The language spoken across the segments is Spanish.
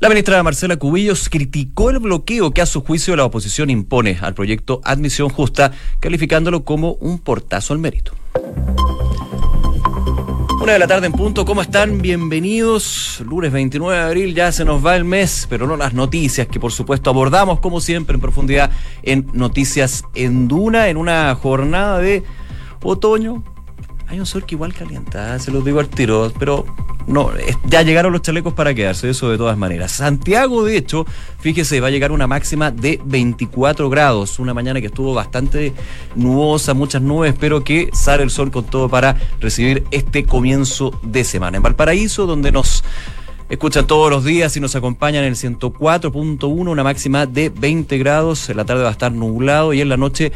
La ministra Marcela Cubillos criticó el bloqueo que a su juicio la oposición impone al proyecto Admisión Justa, calificándolo como un portazo al mérito. Una de la tarde en punto, ¿cómo están? Bienvenidos. Lunes 29 de abril, ya se nos va el mes, pero no las noticias que por supuesto abordamos como siempre en profundidad en Noticias en Duna, en una jornada de otoño. Hay un que igual calienta, se los digo al tiro, pero no, ya llegaron los chalecos para quedarse, eso de todas maneras. Santiago, de hecho, fíjese, va a llegar una máxima de 24 grados. Una mañana que estuvo bastante nubosa, muchas nubes, pero que sale el sol con todo para recibir este comienzo de semana. En Valparaíso, donde nos escuchan todos los días y nos acompañan en el 104.1, una máxima de 20 grados. En la tarde va a estar nublado y en la noche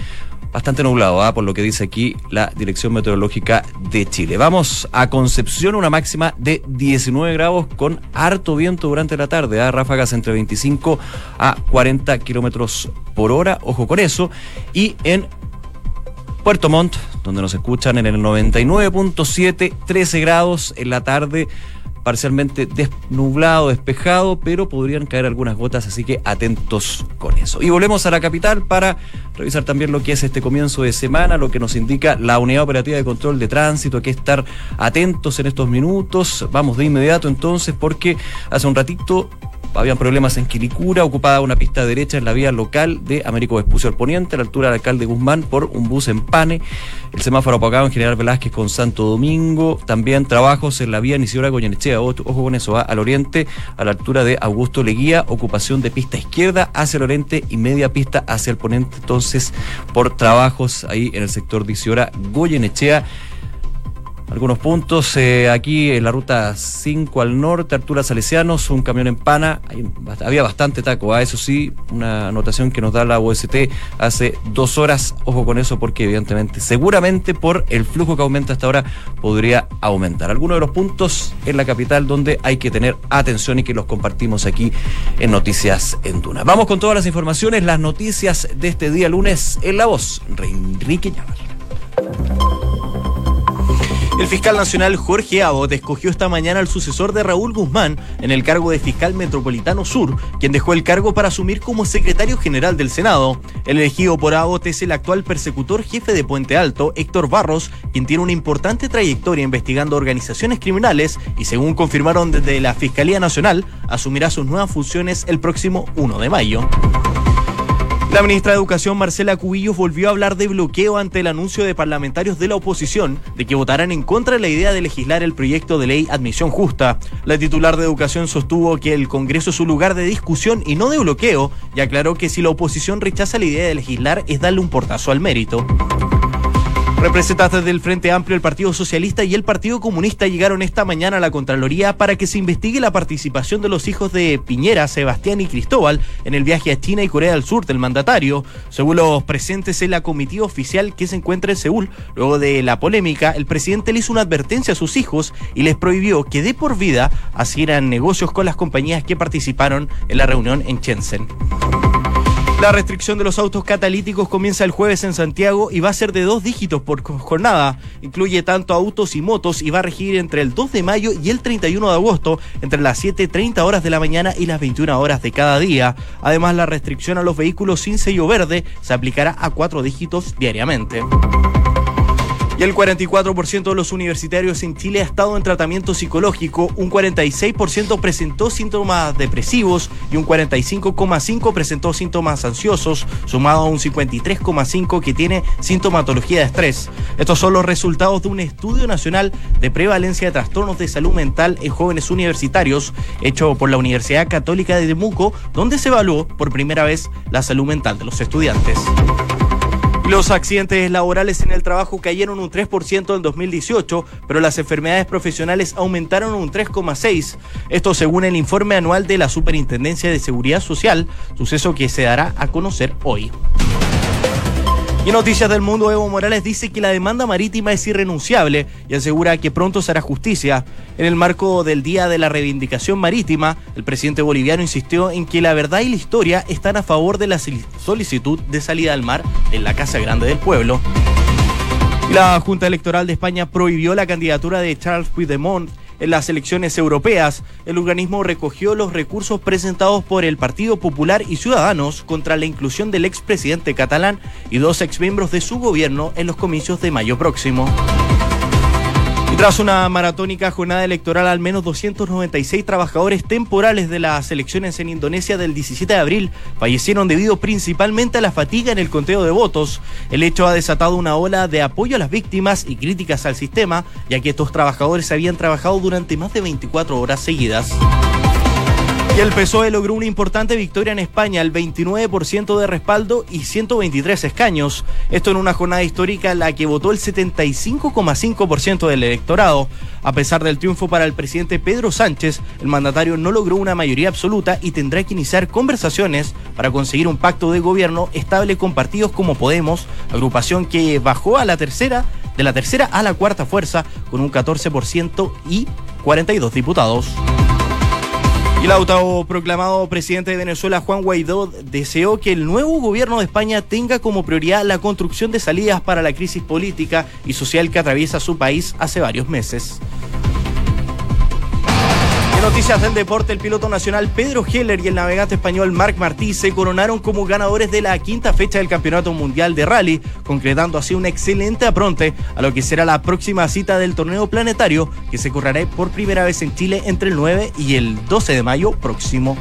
bastante nublado, ¿ah? por lo que dice aquí la Dirección Meteorológica de Chile. Vamos a Concepción, una máxima de 19 grados con harto viento durante la tarde, ¿ah? ráfagas entre 25 a 40 kilómetros por hora, ojo con eso. Y en Puerto Montt, donde nos escuchan en el 99.7, 13 grados en la tarde parcialmente desnublado, despejado, pero podrían caer algunas gotas, así que atentos con eso. Y volvemos a la capital para revisar también lo que es este comienzo de semana, lo que nos indica la Unidad Operativa de Control de Tránsito, hay que estar atentos en estos minutos. Vamos de inmediato entonces porque hace un ratito habían problemas en Quilicura, ocupada una pista derecha en la vía local de Américo Vespucio al Poniente, a la altura del alcalde Guzmán, por un bus en Pane. El semáforo apagado en General Velázquez con Santo Domingo. También trabajos en la vía Nisidora Goyenechea, ojo con eso, va al oriente, a la altura de Augusto Leguía, ocupación de pista izquierda hacia el oriente y media pista hacia el poniente. Entonces, por trabajos ahí en el sector de Isidora Goyenechea algunos puntos. Eh, aquí en la ruta 5 al norte, Artura Salesianos, un camión en pana. había bastante taco, ¿ah? eso sí, una anotación que nos da la OST hace dos horas. Ojo con eso, porque evidentemente, seguramente por el flujo que aumenta hasta ahora, podría aumentar. Algunos de los puntos en la capital donde hay que tener atención y que los compartimos aquí en Noticias en Duna. Vamos con todas las informaciones, las noticias de este día lunes en la voz, Enrique Llamar. El fiscal nacional Jorge Abbott escogió esta mañana al sucesor de Raúl Guzmán en el cargo de fiscal metropolitano sur, quien dejó el cargo para asumir como secretario general del Senado. El elegido por Abbott es el actual persecutor jefe de Puente Alto, Héctor Barros, quien tiene una importante trayectoria investigando organizaciones criminales y según confirmaron desde la Fiscalía Nacional, asumirá sus nuevas funciones el próximo 1 de mayo. La ministra de Educación, Marcela Cubillos, volvió a hablar de bloqueo ante el anuncio de parlamentarios de la oposición de que votarán en contra de la idea de legislar el proyecto de ley Admisión Justa. La titular de Educación sostuvo que el Congreso es un lugar de discusión y no de bloqueo y aclaró que si la oposición rechaza la idea de legislar es darle un portazo al mérito. Representantes del Frente Amplio, el Partido Socialista y el Partido Comunista llegaron esta mañana a la Contraloría para que se investigue la participación de los hijos de Piñera, Sebastián y Cristóbal en el viaje a China y Corea del Sur del mandatario. Según los presentes en la comitiva oficial que se encuentra en Seúl, luego de la polémica, el presidente le hizo una advertencia a sus hijos y les prohibió que de por vida hicieran negocios con las compañías que participaron en la reunión en Shenzhen. La restricción de los autos catalíticos comienza el jueves en Santiago y va a ser de dos dígitos por jornada. Incluye tanto autos y motos y va a regir entre el 2 de mayo y el 31 de agosto, entre las 7.30 horas de la mañana y las 21 horas de cada día. Además, la restricción a los vehículos sin sello verde se aplicará a cuatro dígitos diariamente. Y el 44% de los universitarios en Chile ha estado en tratamiento psicológico, un 46% presentó síntomas depresivos y un 45,5% presentó síntomas ansiosos, sumado a un 53,5% que tiene sintomatología de estrés. Estos son los resultados de un estudio nacional de prevalencia de trastornos de salud mental en jóvenes universitarios, hecho por la Universidad Católica de Temuco, donde se evaluó por primera vez la salud mental de los estudiantes. Los accidentes laborales en el trabajo cayeron un 3% en 2018, pero las enfermedades profesionales aumentaron un 3,6%. Esto según el informe anual de la Superintendencia de Seguridad Social, suceso que se dará a conocer hoy. Y en Noticias del Mundo, Evo Morales dice que la demanda marítima es irrenunciable y asegura que pronto será justicia. En el marco del Día de la Reivindicación Marítima, el presidente boliviano insistió en que la verdad y la historia están a favor de la solicitud de salida al mar en la Casa Grande del Pueblo. La Junta Electoral de España prohibió la candidatura de Charles Puigdemont en las elecciones europeas. El organismo recogió los recursos presentados por el Partido Popular y Ciudadanos contra la inclusión del expresidente catalán y dos exmiembros de su gobierno en los comicios de mayo próximo. Tras una maratónica jornada electoral, al menos 296 trabajadores temporales de las elecciones en Indonesia del 17 de abril fallecieron debido principalmente a la fatiga en el conteo de votos. El hecho ha desatado una ola de apoyo a las víctimas y críticas al sistema, ya que estos trabajadores habían trabajado durante más de 24 horas seguidas. Y el PSOE logró una importante victoria en España, el 29% de respaldo y 123 escaños. Esto en una jornada histórica en la que votó el 75,5% del electorado. A pesar del triunfo para el presidente Pedro Sánchez, el mandatario no logró una mayoría absoluta y tendrá que iniciar conversaciones para conseguir un pacto de gobierno estable con partidos como Podemos, agrupación que bajó a la tercera, de la tercera a la cuarta fuerza con un 14% y 42 diputados. El autoproclamado presidente de Venezuela, Juan Guaidó, deseó que el nuevo gobierno de España tenga como prioridad la construcción de salidas para la crisis política y social que atraviesa su país hace varios meses noticias del deporte, el piloto nacional Pedro Heller y el navegante español Marc Martí se coronaron como ganadores de la quinta fecha del Campeonato Mundial de Rally, concretando así un excelente apronte a lo que será la próxima cita del torneo planetario que se correrá por primera vez en Chile entre el 9 y el 12 de mayo próximo.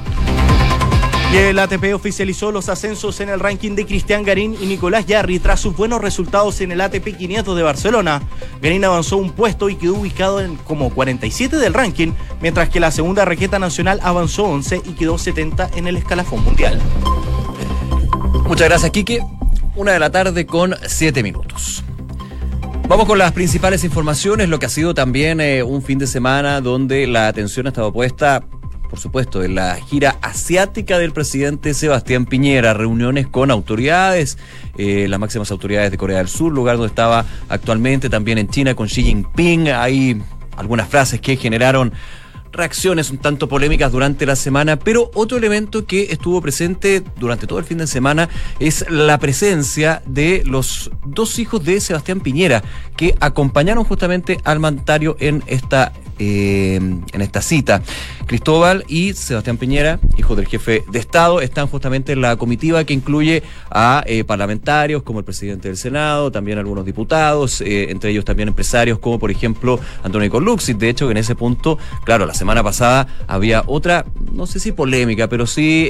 El ATP oficializó los ascensos en el ranking de Cristian Garín y Nicolás Yarri tras sus buenos resultados en el ATP 500 de Barcelona. Garín avanzó un puesto y quedó ubicado en como 47 del ranking, mientras que la segunda raqueta nacional avanzó 11 y quedó 70 en el escalafón mundial. Muchas gracias, Quique. Una de la tarde con 7 minutos. Vamos con las principales informaciones, lo que ha sido también eh, un fin de semana donde la atención ha estado puesta por supuesto, en la gira asiática del presidente Sebastián Piñera, reuniones con autoridades, eh, las máximas autoridades de Corea del Sur, lugar donde estaba actualmente, también en China con Xi Jinping. Hay algunas frases que generaron reacciones un tanto polémicas durante la semana, pero otro elemento que estuvo presente durante todo el fin de semana es la presencia de los dos hijos de Sebastián Piñera, que acompañaron justamente al mandatario en esta eh, en esta cita. Cristóbal y Sebastián Piñera, hijo del jefe de Estado, están justamente en la comitiva que incluye a eh, parlamentarios como el presidente del Senado, también algunos diputados, eh, entre ellos también empresarios como por ejemplo Antonio Corluxi. De hecho, en ese punto, claro, la semana pasada había otra, no sé si polémica, pero sí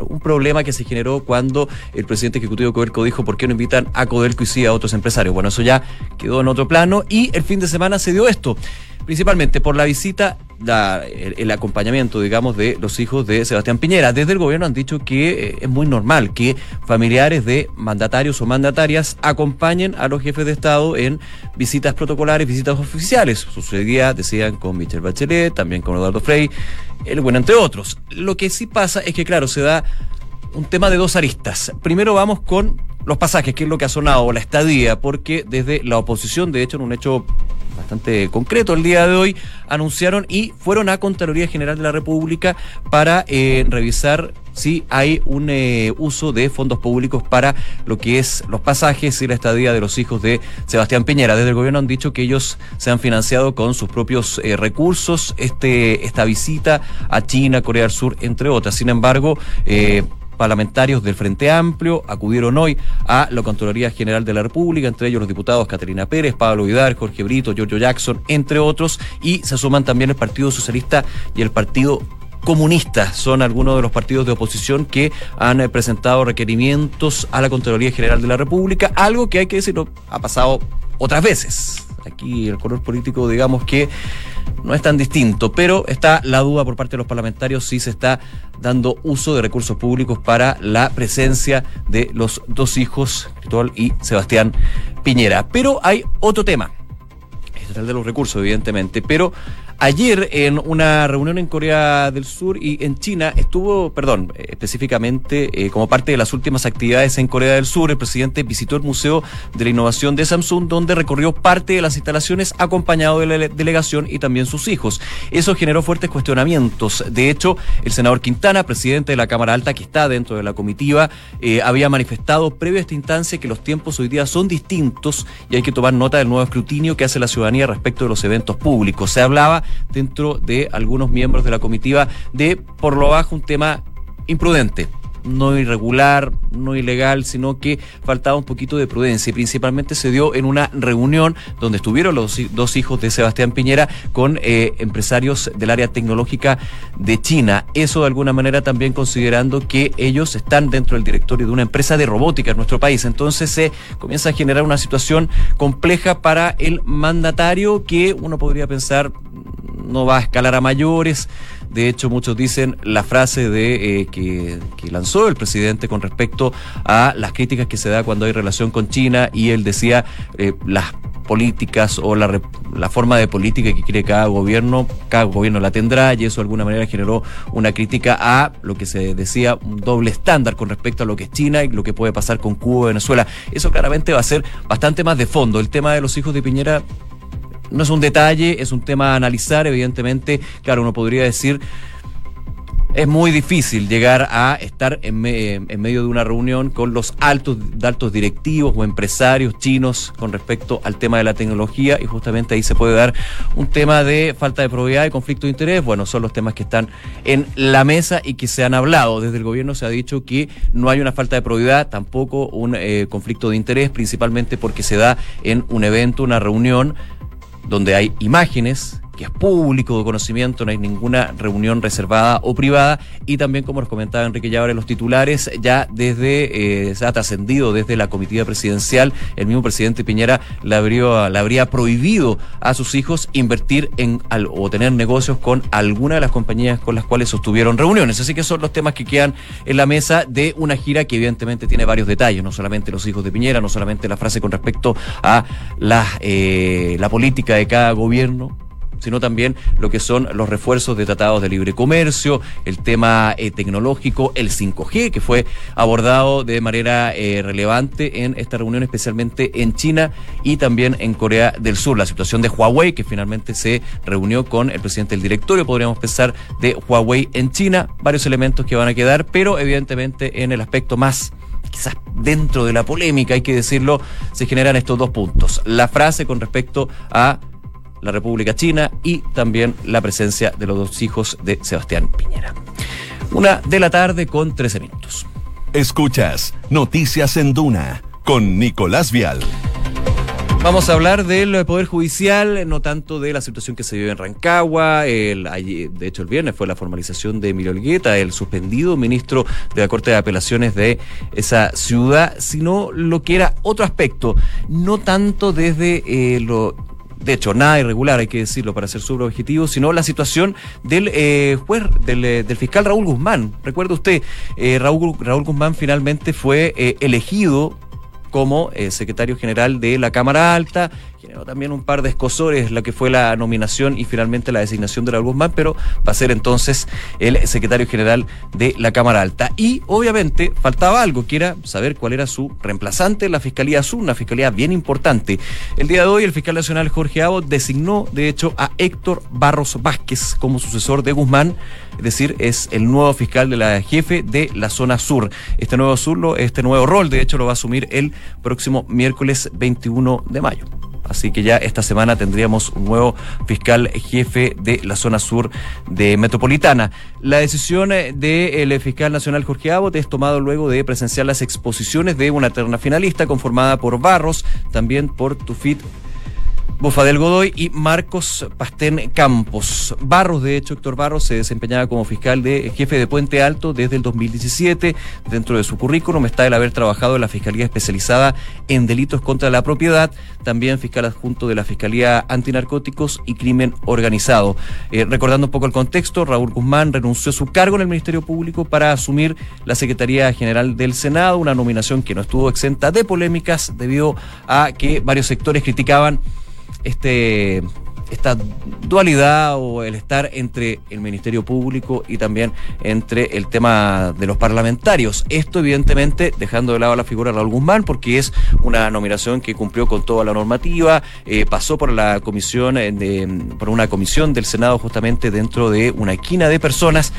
un problema que se generó cuando el presidente ejecutivo Codelco dijo por qué no invitan a Codelco y sí a otros empresarios. Bueno, eso ya quedó en otro plano y el fin de semana se dio esto principalmente por la visita, el, acompañamiento, digamos, de los hijos de Sebastián Piñera. Desde el gobierno han dicho que eh, es muy normal que familiares de mandatarios o mandatarias acompañen a los jefes de Estado en visitas protocolares, visitas oficiales. Sucedía, decían, con Michelle Bachelet, también con Eduardo Frey, el bueno, entre otros. Lo que sí pasa es que, claro, se da un tema de dos aristas. Primero vamos con los pasajes, que es lo que ha sonado, la estadía, porque desde la oposición, de hecho, en un hecho bastante concreto el día de hoy, anunciaron y fueron a Contraloría General de la República para eh, revisar si hay un eh, uso de fondos públicos para lo que es los pasajes y la estadía de los hijos de Sebastián Piñera. Desde el gobierno han dicho que ellos se han financiado con sus propios eh, recursos este, esta visita a China, Corea del Sur, entre otras. Sin embargo, parlamentarios del Frente Amplio acudieron hoy a la Contraloría General de la República, entre ellos los diputados Caterina Pérez, Pablo Vidal, Jorge Brito, Giorgio Jackson, entre otros, y se suman también el Partido Socialista y el Partido Comunista. Son algunos de los partidos de oposición que han eh, presentado requerimientos a la Contraloría General de la República, algo que hay que decirlo, ha pasado otras veces. Aquí el color político, digamos que no es tan distinto, pero está la duda por parte de los parlamentarios si se está dando uso de recursos públicos para la presencia de los dos hijos, Cristóbal y Sebastián Piñera. Pero hay otro tema. Es el de los recursos, evidentemente, pero Ayer en una reunión en Corea del Sur y en China estuvo, perdón, específicamente eh, como parte de las últimas actividades en Corea del Sur, el presidente visitó el Museo de la Innovación de Samsung, donde recorrió parte de las instalaciones acompañado de la delegación y también sus hijos. Eso generó fuertes cuestionamientos. De hecho, el senador Quintana, presidente de la Cámara Alta, que está dentro de la comitiva, eh, había manifestado previo a esta instancia que los tiempos hoy día son distintos y hay que tomar nota del nuevo escrutinio que hace la ciudadanía respecto de los eventos públicos. Se hablaba dentro de algunos miembros de la comitiva de por lo bajo un tema imprudente no irregular, no ilegal, sino que faltaba un poquito de prudencia. Y principalmente se dio en una reunión donde estuvieron los dos hijos de Sebastián Piñera con eh, empresarios del área tecnológica de China. Eso de alguna manera también considerando que ellos están dentro del directorio de una empresa de robótica en nuestro país. Entonces se comienza a generar una situación compleja para el mandatario que uno podría pensar no va a escalar a mayores de hecho, muchos dicen la frase de eh, que, lanzó el presidente con respecto a las críticas que se da cuando hay relación con China y él decía eh, las políticas o la, la, forma de política que quiere cada gobierno, cada gobierno la tendrá y eso de alguna manera generó una crítica a lo que se decía un doble estándar con respecto a lo que es China y lo que puede pasar con Cuba Venezuela. Eso claramente va a ser bastante más de fondo. El tema de los hijos de Piñera no es un detalle, es un tema a analizar, evidentemente, claro, uno podría decir es muy difícil llegar a estar en, medio de una reunión con los altos, altos directivos o empresarios chinos con respecto al tema de la tecnología y justamente ahí se puede dar un tema de falta de probidad y conflicto de interés. Bueno, son los temas que están en la mesa y que se han hablado. Desde el gobierno se ha dicho que no hay una falta de probidad, tampoco un eh, conflicto de interés, principalmente porque se da en un evento, una reunión donde hay imágenes, es público de conocimiento, no hay ninguna reunión reservada o privada, y también, como nos comentaba Enrique Llabre, los titulares, ya desde, eh, se ha trascendido desde la comitiva presidencial, el mismo presidente Piñera le habría, le habría prohibido a sus hijos invertir en o tener negocios con alguna de las compañías con las cuales sostuvieron reuniones. Así que son los temas que quedan en la mesa de una gira que evidentemente tiene varios detalles, no solamente los hijos de Piñera, no solamente la frase con respecto a la, eh, la política de cada gobierno, sino también lo que son los refuerzos de tratados de libre comercio, el tema eh, tecnológico, el 5G, que fue abordado de manera eh, relevante en esta reunión, especialmente en China y también en Corea del Sur. La situación de Huawei, que finalmente se reunió con el presidente del directorio, podríamos pensar, de Huawei en China, varios elementos que van a quedar, pero evidentemente en el aspecto más quizás dentro de la polémica, hay que decirlo, se generan estos dos puntos. La frase con respecto a la República China y también la presencia de los dos hijos de Sebastián Piñera. Una de la tarde con 13 minutos. Escuchas Noticias en Duna con Nicolás Vial. Vamos a hablar del Poder Judicial, no tanto de la situación que se vive en Rancagua. El, de hecho, el viernes fue la formalización de Emilio Olgueta, el suspendido ministro de la Corte de Apelaciones de esa ciudad, sino lo que era otro aspecto, no tanto desde eh, lo de hecho, nada irregular, hay que decirlo para ser súper objetivo, sino la situación del eh, juez, eh, del, fiscal Raúl Guzmán. Recuerda usted, eh, Raúl, Raúl Guzmán finalmente fue elegido como secretario general de la Cámara Alta, también un par de escosores lo que fue la nominación y finalmente la designación de Raúl Guzmán, pero va a ser entonces el secretario general de la Cámara Alta. Y obviamente faltaba algo, que era saber cuál era su reemplazante la Fiscalía Sur, una fiscalía bien importante. El día de hoy el fiscal nacional Jorge Abo designó de hecho a Héctor Barros Vázquez como sucesor de Guzmán, es decir, es el nuevo fiscal de la jefe de la zona sur. Este nuevo sur, este nuevo rol, de hecho, lo va a asumir el próximo miércoles 21 de mayo. Así que ya esta semana tendríamos un nuevo fiscal jefe de la zona sur de Metropolitana. La decisión eh, del fiscal nacional Jorge Abot es tomado luego de presenciar las exposiciones de una terna finalista conformada por Barros, también por Tufit Bofadel Godoy y Marcos Pastén Campos. Barros, de hecho, Héctor Barros se desempeñaba como fiscal de jefe de Puente Alto desde el 2017. Dentro de su currículum está el haber trabajado en la Fiscalía Especializada en Delitos contra la Propiedad, también fiscal adjunto de la Fiscalía Antinarcóticos y Crimen Organizado. Eh, recordando un poco el contexto, Raúl Guzmán renunció a su cargo en el Ministerio Público para asumir la Secretaría General del Senado, una nominación que no estuvo exenta de polémicas debido a que varios sectores criticaban este esta dualidad o el estar entre el Ministerio Público y también entre el tema de los parlamentarios. Esto, evidentemente, dejando de lado la figura de Raúl Guzmán, porque es una nominación que cumplió con toda la normativa, eh, pasó por la comisión, eh, de, por una comisión del Senado justamente dentro de una esquina de personas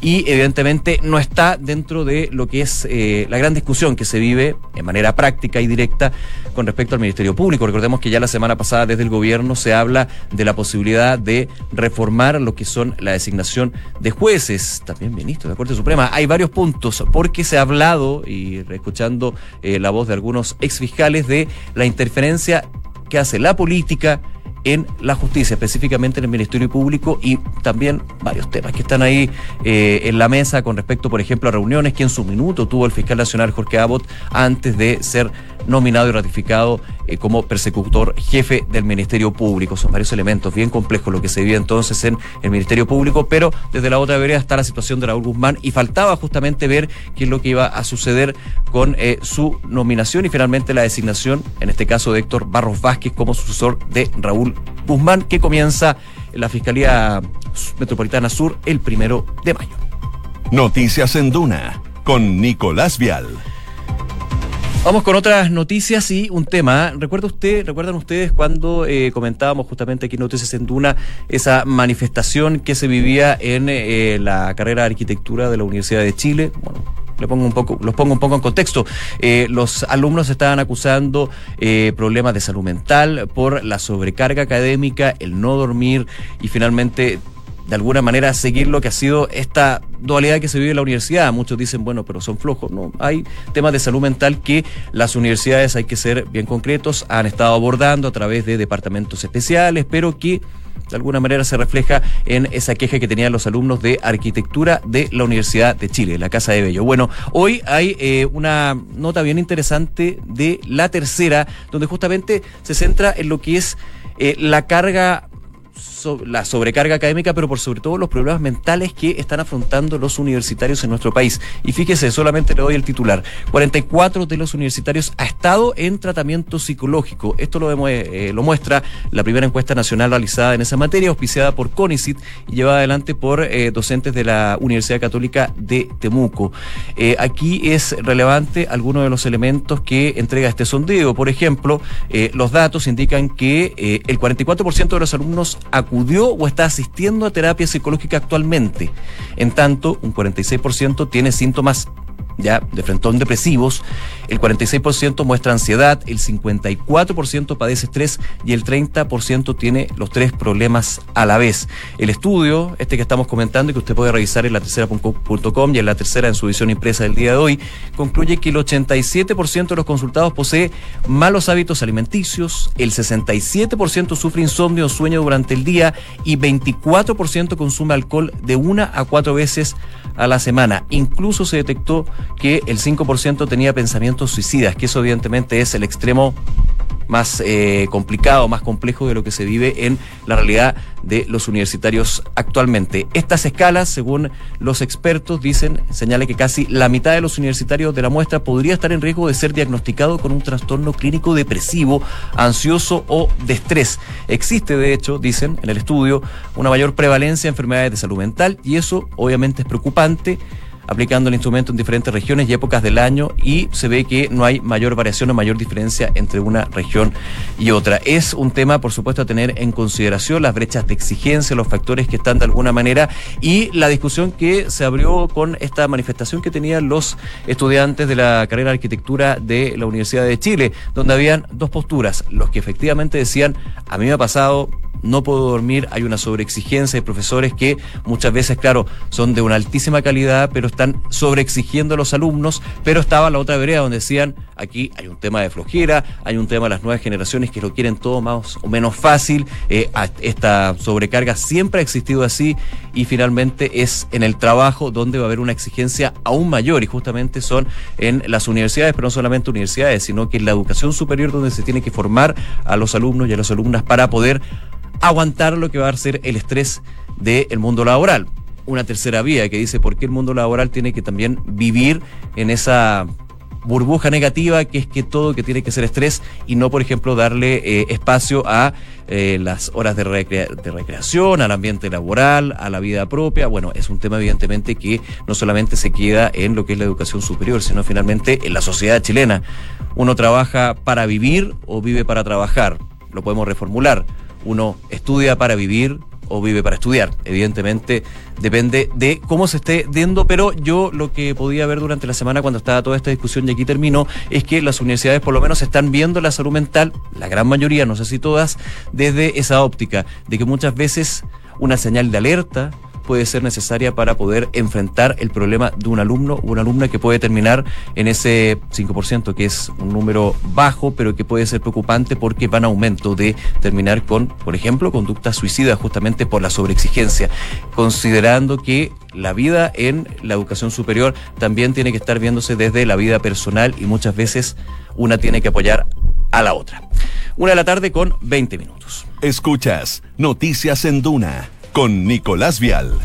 y evidentemente no está dentro de lo que es eh, la gran discusión que se vive en manera práctica y directa con respecto al Ministerio Público. Recordemos que ya la semana pasada desde el gobierno se habla de la posibilidad de reformar lo que son la designación de jueces, también ministros de la Corte Suprema. Hay varios puntos porque se ha hablado, y escuchando eh, la voz de algunos exfiscales, de la interferencia que hace la política en la justicia, específicamente en el Ministerio Público y también varios temas que están ahí eh, en la mesa con respecto, por ejemplo, a reuniones que en su minuto tuvo el fiscal nacional Jorge Abbott antes de ser nominado y ratificado eh, como persecutor jefe del Ministerio Público. Son varios elementos bien complejos lo que se vive entonces en el Ministerio Público, pero desde la otra vereda está la situación de Raúl Guzmán y faltaba justamente ver qué es lo que iba a suceder con eh, su nominación y finalmente la designación, en este caso de Héctor Barros Vázquez como sucesor de Raúl Guzmán, que comienza en la Fiscalía Metropolitana Sur el primero de mayo. Noticias en Duna con Nicolás Vial. Vamos con otras noticias y un tema. ¿Recuerda usted, recuerdan ustedes cuando eh, comentábamos justamente aquí en Noticias en Duna esa manifestación que se vivía en eh, la carrera de arquitectura de la Universidad de Chile? Bueno, le pongo un poco, los pongo un poco en contexto. Eh, los alumnos estaban acusando eh, problemas de salud mental por la sobrecarga académica, el no dormir y finalmente de alguna manera seguir lo que ha sido esta dualidad que se vive en la universidad. Muchos dicen, bueno, pero son flojos. No, hay temas de salud mental que las universidades, hay que ser bien concretos, han estado abordando a través de departamentos especiales, pero que de alguna manera se refleja en esa queja que tenían los alumnos de arquitectura de la Universidad de Chile, la Casa de Bello. Bueno, hoy hay eh, una nota bien interesante de la tercera, donde justamente se centra en lo que es eh, la carga la sobrecarga académica, pero por sobre todo los problemas mentales que están afrontando los universitarios en nuestro país. Y fíjese, solamente le doy el titular. 44 de los universitarios ha estado en tratamiento psicológico. Esto lo, eh, lo muestra la primera encuesta nacional realizada en esa materia, auspiciada por CONICIT y llevada adelante por eh, docentes de la Universidad Católica de Temuco. Eh, aquí es relevante algunos de los elementos que entrega este sondeo. Por ejemplo, los datos indican que el 44% de los alumnos o está asistiendo a terapia psicológica actualmente. En tanto, un 46% tiene síntomas ya de frentón depresivos, el 46% muestra ansiedad, el 54% padece estrés y el 30% tiene los tres problemas a la vez. El estudio, este que estamos comentando y que usted puede revisar en la tercera.com y en la tercera en su edición impresa del día de hoy, concluye que el 87% de los consultados posee malos hábitos alimenticios, el 67% sufre insomnio o sueño durante el día y 24% consume alcohol de una a cuatro veces a la semana. Incluso se detectó que el 5% tenía pensamientos suicidas, que eso evidentemente es el extremo más eh, complicado, más complejo de lo que se vive en la realidad de los universitarios actualmente. Estas escalas, según los expertos, dicen, señala que casi la mitad de los universitarios de la muestra podría estar en riesgo de ser diagnosticado con un trastorno clínico depresivo, ansioso o de estrés. Existe, de hecho, dicen en el estudio, una mayor prevalencia de enfermedades de salud mental y eso obviamente es preocupante aplicando el instrumento en diferentes regiones y épocas del año y se ve que no hay mayor variación o mayor diferencia entre una región y otra. Es un tema, por supuesto, a tener en consideración las brechas de exigencia, los factores que están de alguna manera y la discusión que se abrió con esta manifestación que tenían los estudiantes de la carrera de arquitectura de la Universidad de Chile, donde habían dos posturas, los que efectivamente decían, a mí me ha pasado no puedo dormir, hay una sobreexigencia de profesores que muchas veces, claro, son de una altísima calidad, pero están sobreexigiendo a los alumnos, pero estaba la otra vereda donde decían, aquí hay un tema de flojera, hay un tema de las nuevas generaciones que lo quieren todo más o menos fácil, eh, esta sobrecarga siempre ha existido así y finalmente es en el trabajo donde va a haber una exigencia aún mayor y justamente son en las universidades, pero no solamente universidades, sino que en la educación superior donde se tiene que formar a los alumnos y a las alumnas para poder aguantar lo que va a ser el estrés del mundo laboral. Una tercera vía que dice por qué el mundo laboral tiene que también vivir en esa burbuja negativa que es que todo que tiene que ser estrés y no, por ejemplo, darle eh, espacio a eh, las horas de, de, recreación, al ambiente laboral, a la vida propia. Bueno, es un tema evidentemente que no solamente se queda en lo que es la educación superior, sino finalmente en la sociedad chilena. Uno trabaja para vivir o vive para trabajar. Lo podemos reformular uno estudia para vivir o vive para estudiar. Evidentemente depende de cómo se esté viendo, pero yo lo que podía ver durante la semana cuando estaba toda esta discusión y aquí terminó, es que las universidades por lo menos están viendo la salud mental, la gran mayoría, no sé si todas, desde esa óptica, de que muchas veces una señal de alerta, puede ser necesaria para poder enfrentar el problema de un alumno o una alumna que puede terminar en ese 5%, que es un número bajo, pero que puede ser preocupante porque van a aumento de terminar con, por ejemplo, conductas suicidas justamente por la sobreexigencia, considerando que la vida en la educación superior también tiene que estar viéndose desde la vida personal y muchas veces una tiene que apoyar a la otra. Una de la tarde con 20 minutos. Escuchas Noticias en Duna con Nicolás Vial.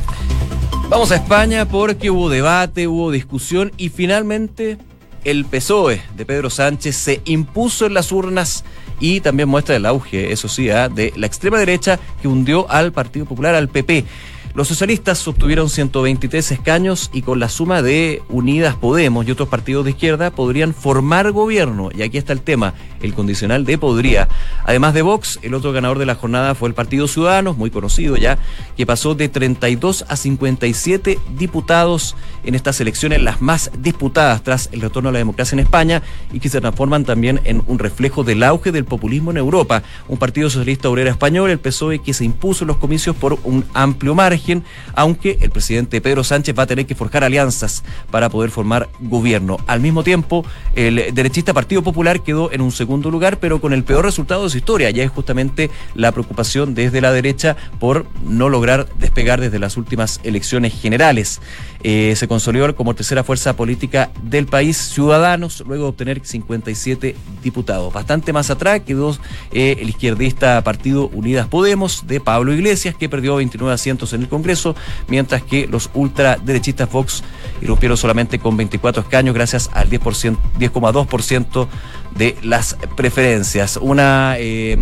Vamos a España porque hubo debate, hubo discusión y finalmente el PSOE de Pedro Sánchez se impuso en las urnas y también muestra el auge, eso sí, ¿ah? de la extrema derecha que hundió al Partido Popular, al PP. Los socialistas obtuvieron 123 escaños y con la suma de Unidas Podemos y otros partidos de izquierda podrían formar gobierno. Y aquí está el tema, el condicional de podría. Además de Vox, el otro ganador de la jornada fue el Partido Ciudadanos, muy conocido ya, que pasó de 32 a 57 diputados en estas elecciones, las más disputadas tras el retorno a la democracia en España y que se transforman también en un reflejo del auge del populismo en Europa. Un Partido Socialista Obrero Español, el PSOE, que se impuso en los comicios por un amplio margen aunque el presidente Pedro Sánchez va a tener que forjar alianzas para poder formar gobierno. Al mismo tiempo, el derechista Partido Popular quedó en un segundo lugar, pero con el peor resultado de su historia. Ya es justamente la preocupación desde la derecha por no lograr despegar desde las últimas elecciones generales. Eh, se consolidó como tercera fuerza política del país, Ciudadanos, luego de obtener 57 diputados. Bastante más atrás quedó eh, el izquierdista Partido Unidas Podemos de Pablo Iglesias, que perdió 29 asientos en el Congreso, mientras que los ultraderechistas Vox irrumpieron solamente con 24 escaños gracias al 10,2% de las preferencias. Una, eh,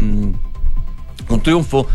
un triunfo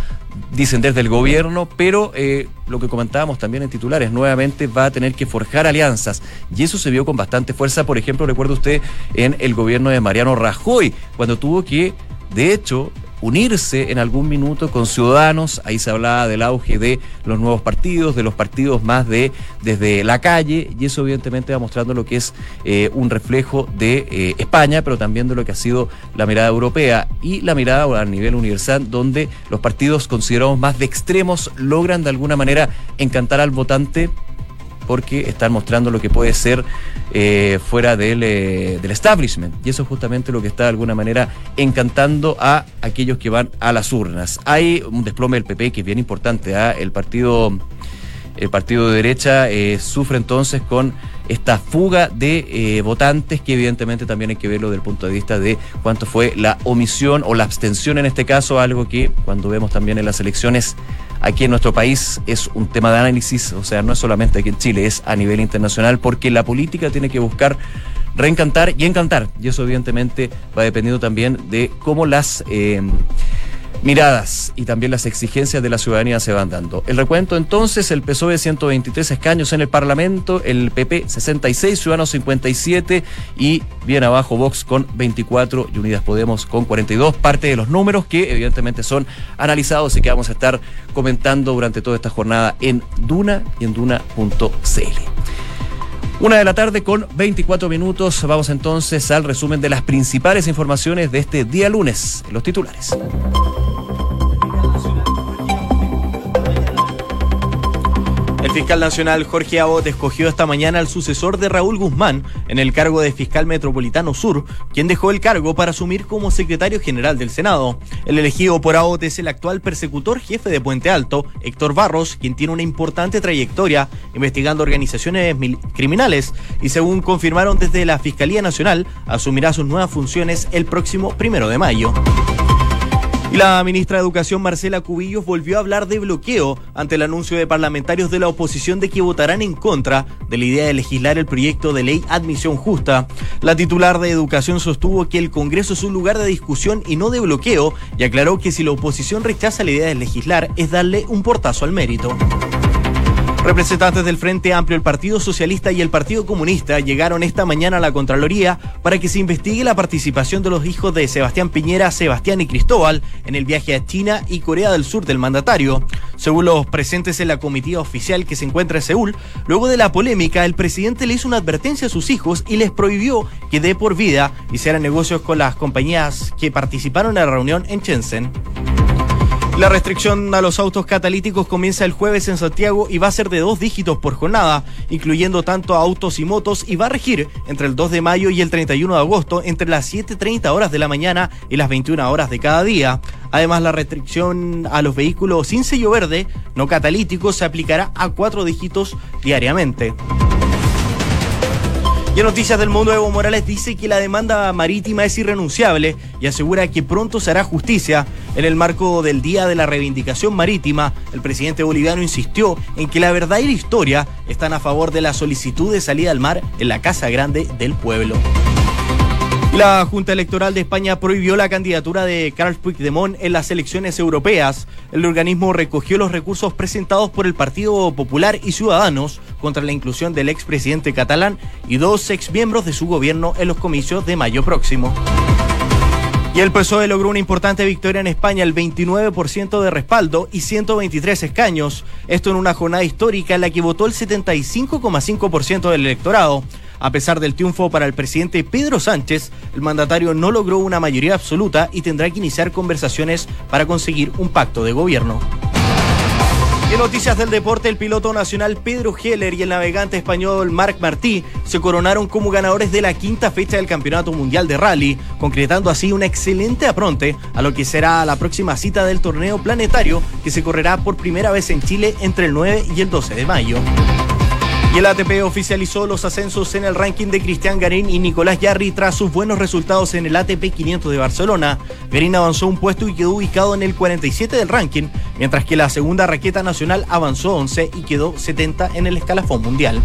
dicen desde el gobierno, pero eh, lo que comentábamos también en titulares, nuevamente va a tener que forjar alianzas. Y eso se vio con bastante fuerza, por ejemplo, recuerda usted en el gobierno de Mariano Rajoy, cuando tuvo que, de hecho, unirse en algún minuto con ciudadanos. Ahí se hablaba del auge de los nuevos partidos, de los partidos más de desde la calle, y eso evidentemente va mostrando lo que es eh, un reflejo de eh, España, pero también de lo que ha sido la mirada europea y la mirada a nivel universal, donde los partidos considerados más de extremos logran de alguna manera encantar al votante porque están mostrando lo que puede ser eh, fuera del, eh, del, establishment. Y eso es justamente lo que está de alguna manera encantando a aquellos que van a las urnas. Hay un desplome del PP que es bien importante. ¿ah? El partido el partido de derecha eh, sufre entonces con esta fuga de votantes que evidentemente también hay que verlo desde el punto de vista de cuánto fue la omisión o la abstención en este caso, algo que cuando vemos también en las elecciones aquí en nuestro país es un tema de análisis, o sea, no es solamente aquí en Chile, es a nivel internacional, porque la política tiene que buscar reencantar y encantar, y eso evidentemente va dependiendo también de cómo las... Eh, miradas y también las exigencias de la ciudadanía se van dando. El recuento entonces, el PSOE 123 escaños en el Parlamento, el PP 66, Ciudadanos 57 y bien abajo Vox con 24 y Unidas Podemos con 42, parte de los números que evidentemente son analizados y que vamos a estar comentando durante toda esta jornada en Duna y en Duna.cl. Una de la tarde con 24 minutos. Vamos entonces al resumen de las principales informaciones de este día lunes, los titulares. Fiscal nacional Jorge Abot escogió esta mañana al sucesor de Raúl Guzmán en el cargo de fiscal metropolitano sur, quien dejó el cargo para asumir como secretario general del Senado. El elegido por Abot es el actual persecutor jefe de Puente Alto, Héctor Barros, quien tiene una importante trayectoria investigando organizaciones criminales y según confirmaron desde la Fiscalía Nacional, asumirá sus nuevas funciones el próximo primero de mayo. La ministra de Educación, Marcela Cubillos, volvió a hablar de bloqueo ante el anuncio de parlamentarios de la oposición de que votarán en contra de la idea de legislar el proyecto de ley Admisión Justa. La titular de Educación sostuvo que el Congreso es un lugar de discusión y no de bloqueo y aclaró que si la oposición rechaza la idea de legislar es darle un portazo al mérito. Representantes del Frente Amplio, el Partido Socialista y el Partido Comunista llegaron esta mañana a la Contraloría para que se investigue la participación de los hijos de Sebastián Piñera, Sebastián y Cristóbal en el viaje a China y Corea del Sur del mandatario. Según los presentes en la comitiva oficial que se encuentra en Seúl, luego de la polémica, el presidente le hizo una advertencia a sus hijos y les prohibió que de por vida hicieran negocios con las compañías que participaron en la reunión en Shenzhen. La restricción a los autos catalíticos comienza el jueves en Santiago y va a ser de dos dígitos por jornada, incluyendo tanto autos y motos, y va a regir entre el 2 de mayo y el 31 de agosto entre las 7.30 horas de la mañana y las 21 horas de cada día. Además, la restricción a los vehículos sin sello verde, no catalíticos, se aplicará a cuatro dígitos diariamente. Y en Noticias del Mundo, Evo Morales dice que la demanda marítima es irrenunciable y asegura que pronto se hará justicia. En el marco del Día de la Reivindicación Marítima, el presidente boliviano insistió en que la verdad y la historia están a favor de la solicitud de salida al mar en la Casa Grande del Pueblo. La Junta Electoral de España prohibió la candidatura de Carles Puigdemont en las elecciones europeas. El organismo recogió los recursos presentados por el Partido Popular y Ciudadanos contra la inclusión del expresidente catalán y dos exmiembros de su gobierno en los comicios de mayo próximo. Y el PSOE logró una importante victoria en España, el 29% de respaldo y 123 escaños. Esto en una jornada histórica en la que votó el 75,5% del electorado. A pesar del triunfo para el presidente Pedro Sánchez, el mandatario no logró una mayoría absoluta y tendrá que iniciar conversaciones para conseguir un pacto de gobierno. En noticias del deporte, el piloto nacional Pedro Heller y el navegante español Marc Martí se coronaron como ganadores de la quinta fecha del Campeonato Mundial de Rally, concretando así un excelente apronte a lo que será la próxima cita del torneo planetario que se correrá por primera vez en Chile entre el 9 y el 12 de mayo. Y el ATP oficializó los ascensos en el ranking de Cristian Garín y Nicolás Yarri tras sus buenos resultados en el ATP 500 de Barcelona. Garín avanzó un puesto y quedó ubicado en el 47 del ranking, mientras que la segunda raqueta nacional avanzó 11 y quedó 70 en el escalafón mundial.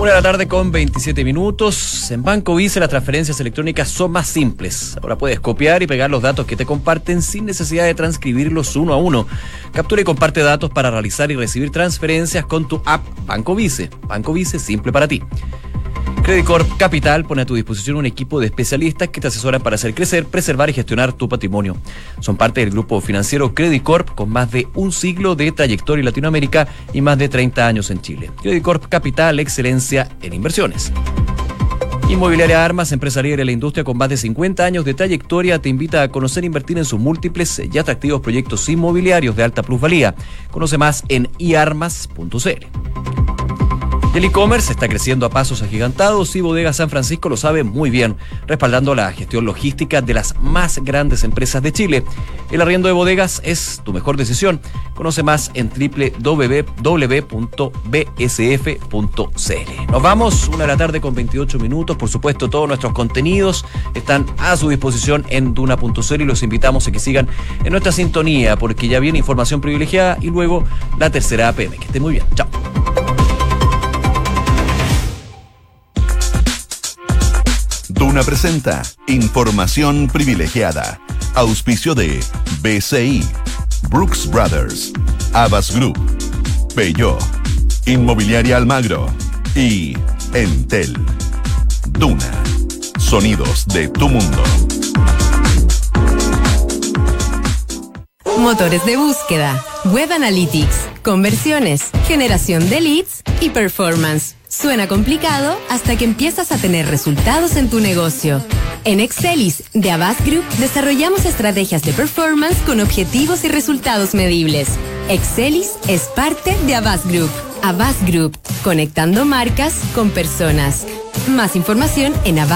Una de la tarde con 27 minutos. En Banco Vice las transferencias electrónicas son más simples. Ahora puedes copiar y pegar los datos que te comparten sin necesidad de transcribirlos uno a uno. Captura y comparte datos para realizar y recibir transferencias con tu app Banco Vice. Banco Vice simple para ti. Credit Corp Capital pone a tu disposición un equipo de especialistas que te asesoran para hacer crecer, preservar y gestionar tu patrimonio. Son parte del grupo financiero Credit Corp con más de un siglo de trayectoria en Latinoamérica y más de 30 años en Chile. Credit Corp Capital, excelencia en inversiones. Inmobiliaria Armas, empresaria de la industria con más de 50 años de trayectoria, te invita a conocer e invertir en sus múltiples y atractivos proyectos inmobiliarios de alta plusvalía. Conoce más en iarmas.cl. El e-commerce está creciendo a pasos agigantados y Bodega San Francisco lo sabe muy bien, respaldando la gestión logística de las más grandes empresas de Chile. El arriendo de bodegas es tu mejor decisión. Conoce más en www.bsf.cl. Nos vamos, una de la tarde con 28 minutos. Por supuesto, todos nuestros contenidos están a su disposición en duna.cl y los invitamos a que sigan en nuestra sintonía porque ya viene información privilegiada y luego la tercera APM. Que esté muy bien. Chao. Duna presenta Información privilegiada. Auspicio de BCI, Brooks Brothers, Abbas Group, Peugeot, Inmobiliaria Almagro y Entel. Duna. Sonidos de tu mundo. Motores de búsqueda, Web Analytics, conversiones, generación de leads y performance. Suena complicado hasta que empiezas a tener resultados en tu negocio. En Excelis de Avast Group desarrollamos estrategias de performance con objetivos y resultados medibles. Excelis es parte de Avast Group. Avast Group, conectando marcas con personas. Más información en Avast